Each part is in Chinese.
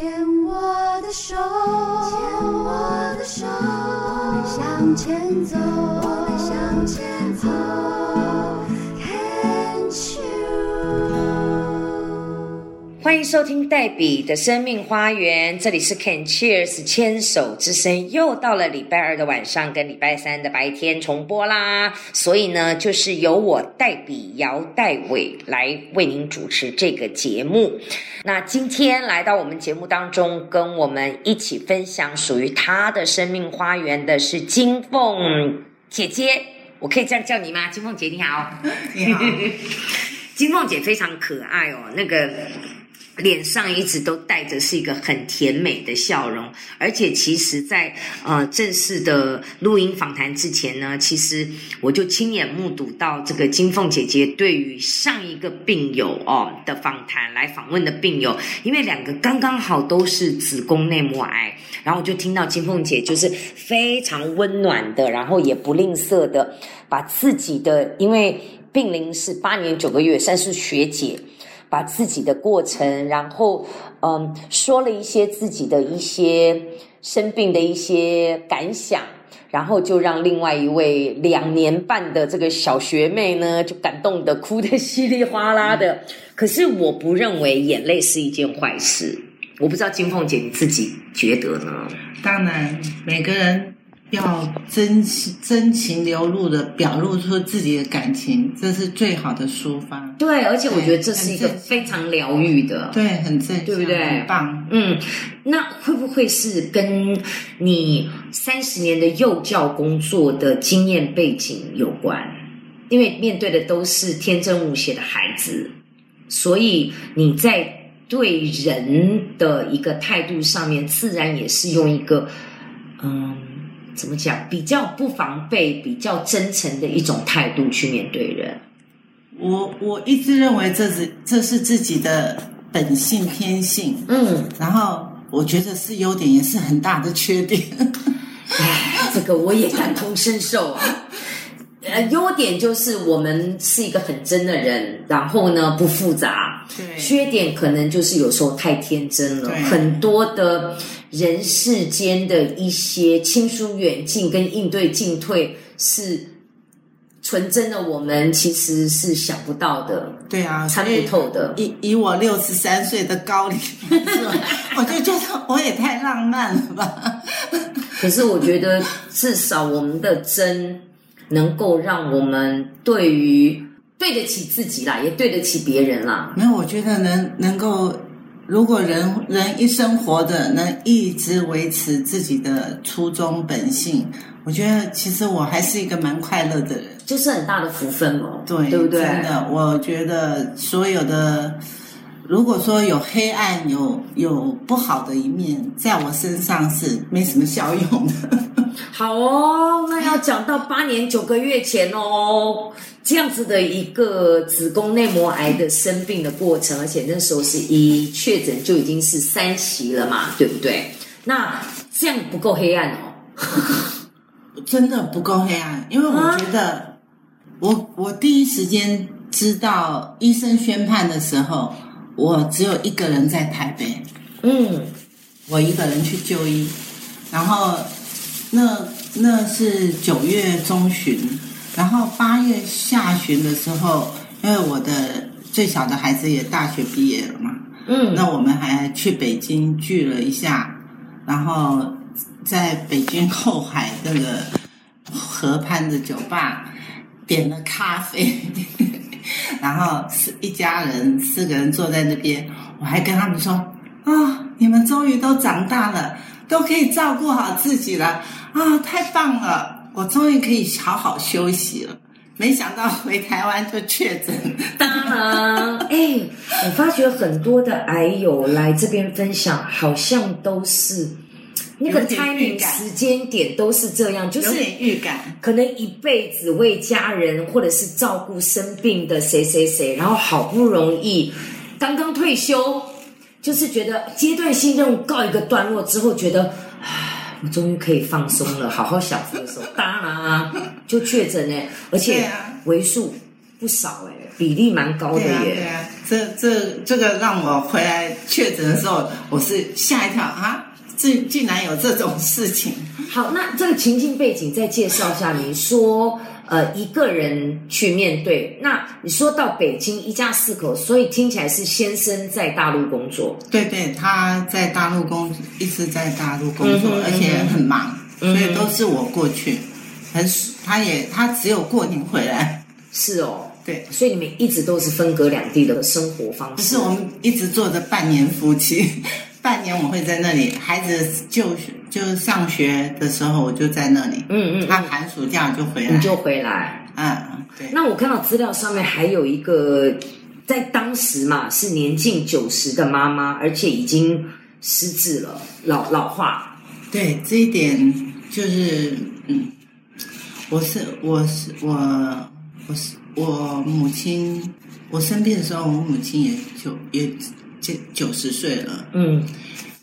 牵我的手，牵我的手，我们向前走，欢迎收听黛比的生命花园，这里是 Can Cheers 牵手之声，又到了礼拜二的晚上跟礼拜三的白天重播啦。所以呢，就是由我黛比姚黛伟来为您主持这个节目。那今天来到我们节目当中，跟我们一起分享属于她的生命花园的是金凤姐姐，我可以这样叫你吗？金凤姐你好。你好，金凤姐非常可爱哦，那个脸上一直都带着是一个很甜美的笑容，而且其实在，呃正式的录音访谈之前呢，其实我就亲眼目睹到这个金凤姐姐对于上一个病友哦的访谈来访问的病友，因为两个刚刚好都是子宫内膜癌，然后我就听到金凤姐就是非常温暖的，然后也不吝啬的把自己的因为。病龄是八年九个月，算是学姐，把自己的过程，然后嗯，说了一些自己的一些生病的一些感想，然后就让另外一位两年半的这个小学妹呢，就感动的哭得稀里哗啦的。可是我不认为眼泪是一件坏事，我不知道金凤姐你自己觉得呢？当然每个人要真情真情流露的表露出自己的感情，这是最好的抒发。对，而且我觉得这是一个非常疗愈的。对，很正向，对不对很棒。嗯，那会不会是跟你三十年的幼教工作的经验背景有关？因为面对的都是天真无邪的孩子，所以你在对人的一个态度上面，自然也是用一个嗯，怎么讲，比较不防备、比较真诚的一种态度去面对人。我我一直认为这是这是自己的本性天性，嗯，然后我觉得是优点，也是很大的缺点。哎，这个我也感同身受啊。呃，优点就是我们是一个很真的人，然后呢不复杂。对缺点可能就是有时候太天真了，很多的人世间的一些亲疏远近跟应对进退是纯真的，我们其实是想不到的，对啊，参不透的。以以我六十三岁的高龄，我就觉得我也太浪漫了吧。可是我觉得，至少我们的真能够让我们对于对得起自己啦，也对得起别人啦。没有，我觉得能能够，如果人人一生活着能一直维持自己的初衷本性，我觉得其实我还是一个蛮快乐的人。就是很大的福分哦，对，对不对？真的，我觉得所有的，如果说有黑暗、有有不好的一面，在我身上是没什么效用的。好哦，那要讲到八年九个月前哦，这样子的一个子宫内膜癌的生病的过程，而且那时候是一确诊就已经是三期了嘛，对不对？那这样不够黑暗哦。真的不够黑暗，因为我觉得我我第一时间知道医生宣判的时候，我只有一个人在台北，嗯，我一个人去就医，然后那那是九月中旬，然后八月下旬的时候，因为我的最小的孩子也大学毕业了嘛，嗯，那我们还去北京聚了一下，然后在北京后海那个河畔的酒吧点了咖啡，然后是一家人四个人坐在那边，我还跟他们说啊、你们终于都长大了，都可以照顾好自己了啊，太棒了！我终于可以好好休息了。没想到回台湾就确诊，当然，哎，我发觉很多的癌友来这边分享，好像都是那个 timing 感时间点都是这样，就有是点预感。可能一辈子为家人或者是照顾生病的谁谁谁，然后好不容易刚刚退休，就是觉得阶段性任务告一个段落之后，觉得。唉我终于可以放松了，好好享受的时候，当然啊，就确诊哎，而且为数不少哎，比例蛮高的对啊，耶。对啊。这这这个让我回来确诊的时候，我是吓一跳啊！竟竟然有这种事情。好，那这个情境背景再介绍一下。你说，呃，一个人去面对，那你说到北京一家四口，所以听起来是先生在大陆工作，对对，他在大陆工，一直在大陆工作，嗯而且很忙，嗯所以都是我过去。很，他也他只有过年回来。是哦，对，所以你们一直都是分隔两地的生活方式。不是我们一直做着半年夫妻，半年我会在那里，孩子就就上学的时候我就在那里，嗯嗯他寒暑假就回来，你就回来。嗯对。那我看到资料上面还有一个，在当时嘛是年近九十的妈妈，而且已经失智了，老老化。对这一点就是，嗯，我是我是我我是我母亲，我生病的时候，我母亲也就也九九十岁了，嗯，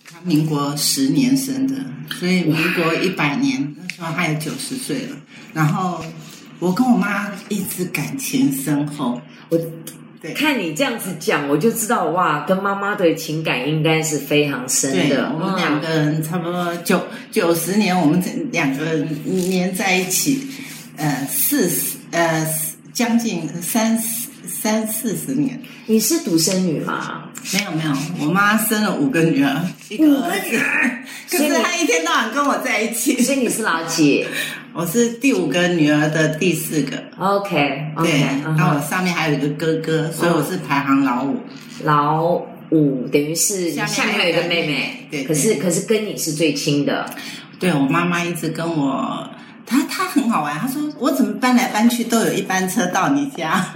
她民国十年生的，所以民国一百年那时候他也九十岁了。然后我跟我妈一直感情深厚，我对看你这样子讲，我就知道哇，跟妈妈的情感应该是非常深的。，我们两个人差不多九九十年，我们这两个人黏在一起，呃，四十呃将近三十三四十年。你是独生女吗？没有没有，我妈生了五个女儿，一个儿子，可是她一天到晚跟我在一起。所以你是老几。我是第五个女儿的第四个，OK 对然后我上面还有一个哥哥，所以我是排行老五。老五等于是下面还有一个妹妹，对对可是可是跟你是最亲的。对我妈妈一直跟我，她她很好玩，她说我怎么搬来搬去都有一班车到你家。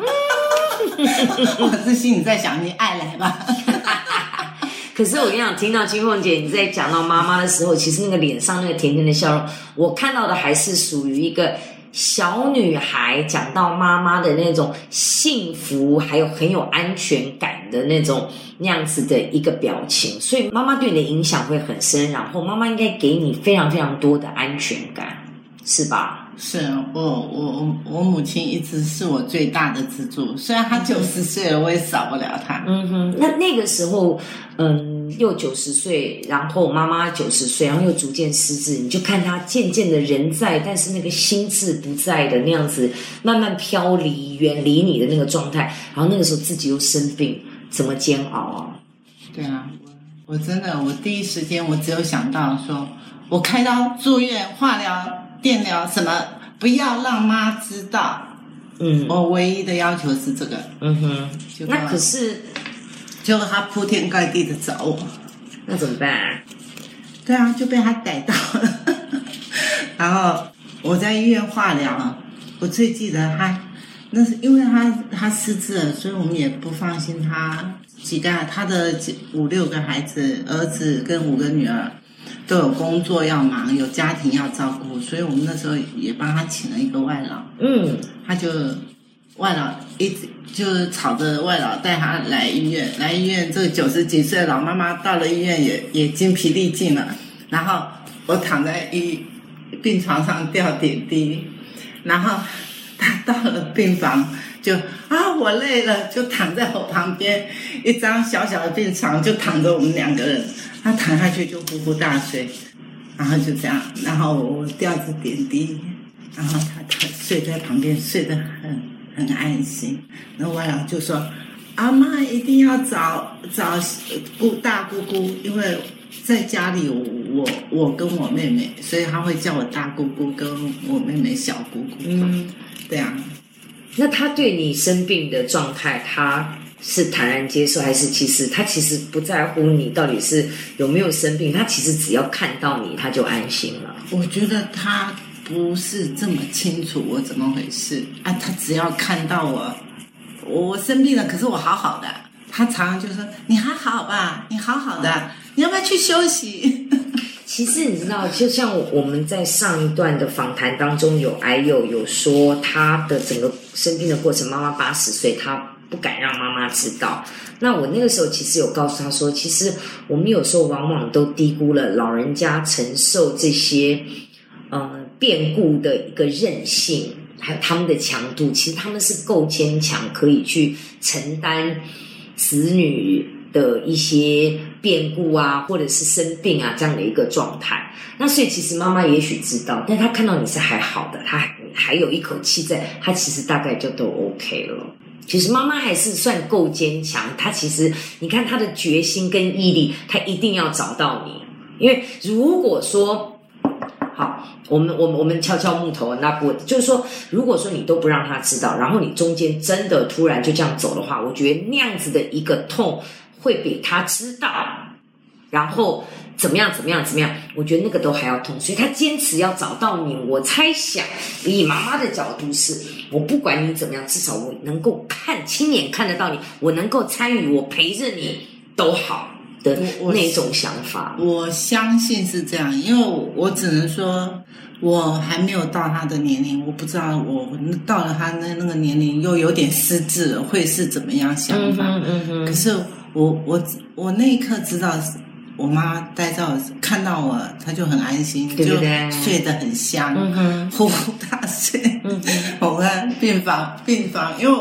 我是心里在想，你爱来吧。可是我跟你讲，听到金凤姐你在讲到妈妈的时候，其实那个脸上那个甜甜的笑容，我看到的还是属于一个小女孩讲到妈妈的那种幸福，还有很有安全感的那种那样子的一个表情。所以妈妈对你的影响会很深，然后妈妈应该给你非常非常多的安全感，是吧？是我我我我母亲一直是我最大的支柱，虽然她九十岁了，我也少不了她。嗯哼，那那个时候，嗯，又九十岁，然后妈妈九十岁，然后又逐渐失智，你就看她渐渐的人在，但是那个心智不在的那样子，慢慢飘离、远离你的那个状态，然后那个时候自己又生病，怎么煎熬啊？对啊，我我真的我第一时间我只有想到说，我开刀、住院、化疗、电疗什么，不要让妈知道。嗯我唯一的要求是这个，嗯哼，那可是结果他铺天盖地的找我。那怎么办？对啊，就被他逮到了。然后我在医院化疗，我最记得他，那是因为他他失智了，所以我们也不放心他几个他的几五六个孩子，儿子跟五个女儿都有工作要忙，有家庭要照顾，所以我们那时候也帮他请了一个外劳，嗯，他就外劳一直就是吵着外劳带他来医院，来医院这个九十几岁的老妈妈到了医院也也精疲力尽了，然后我躺在医病床上吊点滴，然后他到了病房就啊我累了，就躺在我旁边一张小小的病床就躺着我们两个人，他躺下去就呼呼大睡，然后就这样，然后我吊着点滴，然后他他睡在旁边睡得很很安心，然后外老就说。阿妈一定要找找姑大姑姑，因为在家里我我跟我妹妹，所以他会叫我大姑姑跟我妹妹小姑姑。嗯，对啊，那他对你生病的状态，他是坦然接受，还是其实他其实不在乎你到底是有没有生病？他其实只要看到你，他就安心了。我觉得他不是这么清楚我怎么回事啊，他只要看到我，我生病了，可是我好好的，他常常就说你还好吧，你好好的，你要不要去休息？其实你知道，就像我们在上一段的访谈当中有癌友有说他的整个生病的过程，妈妈八十岁，他不敢让妈妈知道。那我那个时候其实有告诉他说，其实我们有时候往往都低估了老人家承受这些呃变故的一个韧性，还有他们的强度，其实他们是够坚强，可以去承担子女的一些变故啊，或者是生病啊这样的一个状态。那所以其实妈妈也许知道，但她看到你是还好的，她还有一口气在，她其实大概就都 OK 了。其实妈妈还是算够坚强，她其实你看她的决心跟毅力，她一定要找到你。因为如果说好，我们我们我们敲敲木头，那不就是说，如果说你都不让他知道，然后你中间真的突然就这样走的话，我觉得那样子的一个痛会比他知道，然后怎么样怎么样怎么样，我觉得那个都还要痛，所以他坚持要找到你。我猜想，以妈妈的角度是，我不管你怎么样，至少我能够看亲眼看得到你，我能够参与，我陪着你都好。的那种想法，我相信是这样，因为我只能说，我还没有到他的年龄，我不知道我到了他那那个年龄又有点失智了，会是怎么样想法？嗯嗯嗯。可是我我我那一刻知道，我妈待在看到我，她就很安心，对不对？睡得很香，呼呼大睡。嗯我们病房病房，因为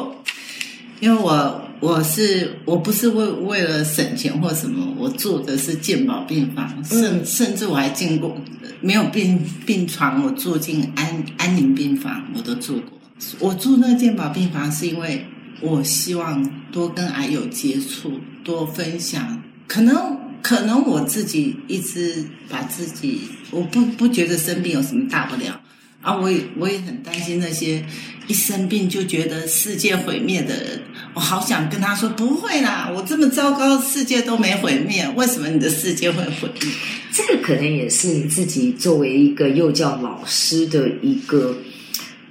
因为我。我是我不是为为了省钱或什么，我住的是健保病房，甚甚至我还进过没有病病床，我住进安安宁病房，我都住过。我住那个健保病房是因为我希望多跟癌友接触，多分享。可能可能我自己一直把自己，我不不觉得生病有什么大不了。啊，我也我也很担心那些一生病就觉得世界毁灭的人，我好想跟他说不会啦，我这么糟糕，世界都没毁灭，为什么你的世界会毁灭？这个可能也是你自己作为一个幼教老师的一个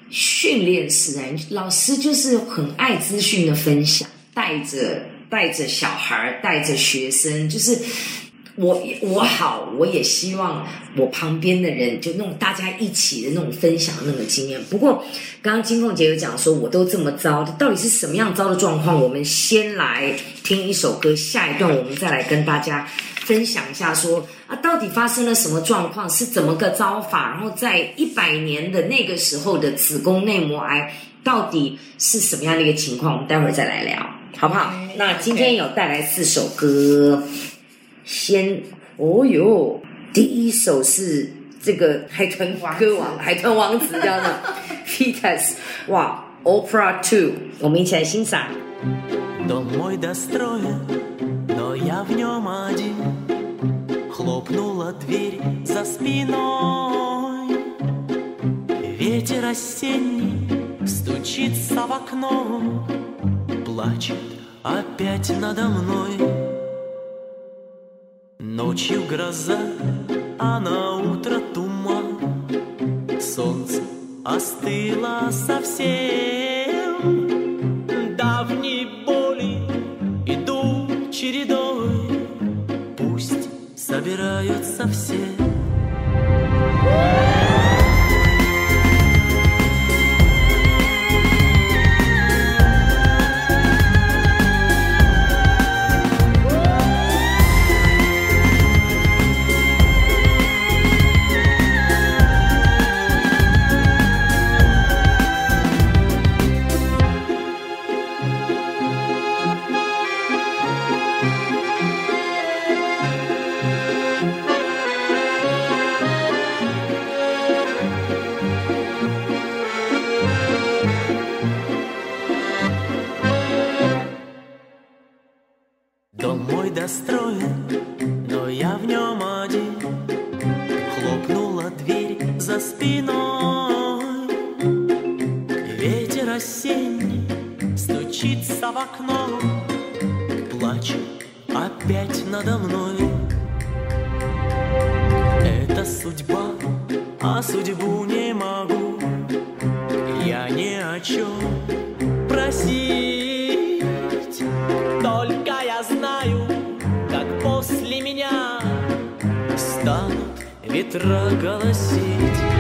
训练师啊，老师就是很爱资讯的分享，带着带着小孩，带着学生，就是。我我好，我也希望我旁边的人就那种大家一起的那种分享那种经验。不过刚刚金凤姐有讲说，我都这么糟，到底是什么样糟的状况？我们先来听一首歌，下一段我们再来跟大家分享一下，说啊，到底发生了什么状况，是怎么个糟法？然后在一百年的那个时候的子宫内膜癌到底是什么样的一个情况？我们待会儿再来聊，好不好？那今天有带来四首歌。先，哦哟，第一首是这个海豚歌王，海豚王子叫做 Peters，哇，Opera Two，我们一起来欣赏。Дом мой достроен, но я в нем один. Хлопнула дверь за спиной. Ветер осенний стучится в окно, Плачет опять надо мной. Ночью гроза, а на утро туман. Солнце остыло совсем. Давние боли идут чередой. Пусть собираются все за спиной. Ветер осенний стучится в окно, плачет опять надо мной. Это судьба, а судьбу ветра голосить